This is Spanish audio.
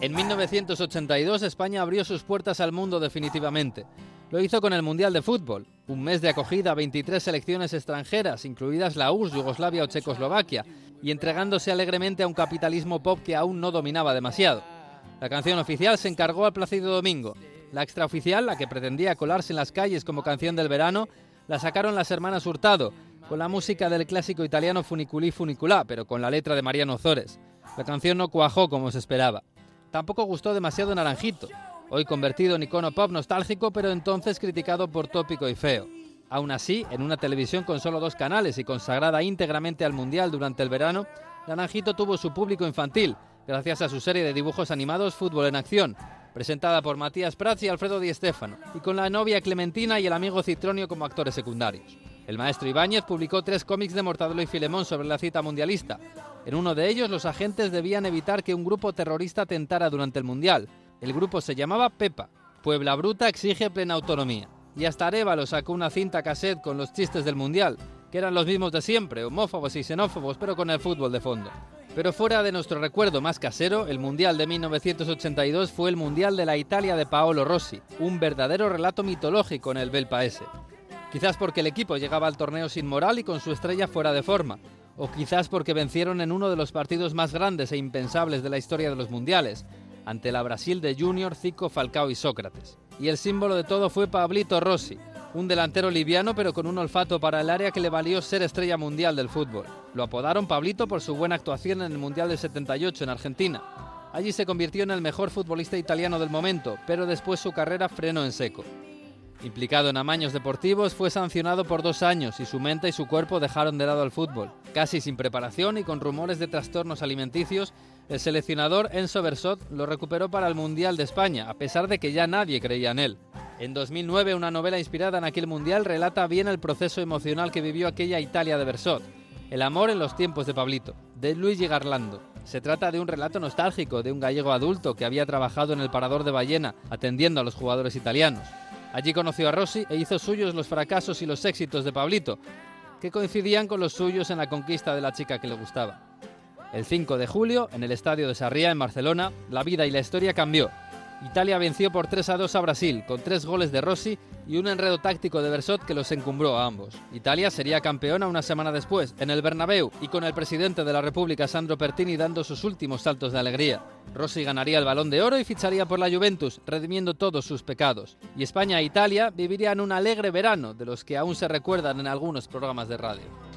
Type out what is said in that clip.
En 1982 España abrió sus puertas al mundo definitivamente. Lo hizo con el Mundial de Fútbol, un mes de acogida a 23 selecciones extranjeras, incluidas la URSS, Yugoslavia o Checoslovaquia, y entregándose alegremente a un capitalismo pop que aún no dominaba demasiado. La canción oficial se encargó al Plácido Domingo. La extraoficial, la que pretendía colarse en las calles como canción del verano, la sacaron las hermanas Hurtado, con la música del clásico italiano Funiculi Funiculà, pero con la letra de Mariano Zores. La canción no cuajó como se esperaba. Tampoco gustó demasiado Naranjito, hoy convertido en icono pop nostálgico, pero entonces criticado por tópico y feo. Aún así, en una televisión con solo dos canales y consagrada íntegramente al Mundial durante el verano, Naranjito tuvo su público infantil, gracias a su serie de dibujos animados Fútbol en Acción, presentada por Matías Prats y Alfredo Di Stéfano, y con la novia Clementina y el amigo Citronio como actores secundarios. El maestro Ibáñez publicó tres cómics de Mortadelo y Filemón sobre la cita mundialista, en uno de ellos, los agentes debían evitar que un grupo terrorista tentara durante el Mundial. El grupo se llamaba Pepa. Puebla Bruta exige plena autonomía. Y hasta Arevalo sacó una cinta cassette con los chistes del Mundial, que eran los mismos de siempre, homófobos y xenófobos, pero con el fútbol de fondo. Pero fuera de nuestro recuerdo más casero, el Mundial de 1982 fue el Mundial de la Italia de Paolo Rossi, un verdadero relato mitológico en el Bel Paese. Quizás porque el equipo llegaba al torneo sin moral y con su estrella fuera de forma, o quizás porque vencieron en uno de los partidos más grandes e impensables de la historia de los mundiales, ante la Brasil de Junior, Zico, Falcao y Sócrates. Y el símbolo de todo fue Pablito Rossi, un delantero liviano pero con un olfato para el área que le valió ser estrella mundial del fútbol. Lo apodaron Pablito por su buena actuación en el Mundial del 78 en Argentina. Allí se convirtió en el mejor futbolista italiano del momento, pero después su carrera frenó en seco. Implicado en amaños deportivos, fue sancionado por dos años y su mente y su cuerpo dejaron de lado el fútbol. Casi sin preparación y con rumores de trastornos alimenticios, el seleccionador Enzo Bersot lo recuperó para el Mundial de España, a pesar de que ya nadie creía en él. En 2009, una novela inspirada en aquel Mundial relata bien el proceso emocional que vivió aquella Italia de Bersot. El amor en los tiempos de Pablito, de Luigi Garlando. Se trata de un relato nostálgico de un gallego adulto que había trabajado en el parador de Ballena, atendiendo a los jugadores italianos. Allí conoció a Rossi e hizo suyos los fracasos y los éxitos de Pablito, que coincidían con los suyos en la conquista de la chica que le gustaba. El 5 de julio, en el estadio de Sarriá, en Barcelona, la vida y la historia cambió Italia venció por 3 a 2 a Brasil, con tres goles de Rossi y un enredo táctico de Bersot que los encumbró a ambos. Italia sería campeona una semana después, en el Bernabéu, y con el presidente de la República, Sandro Pertini, dando sus últimos saltos de alegría. Rossi ganaría el Balón de Oro y ficharía por la Juventus, redimiendo todos sus pecados. Y España e Italia vivirían un alegre verano, de los que aún se recuerdan en algunos programas de radio.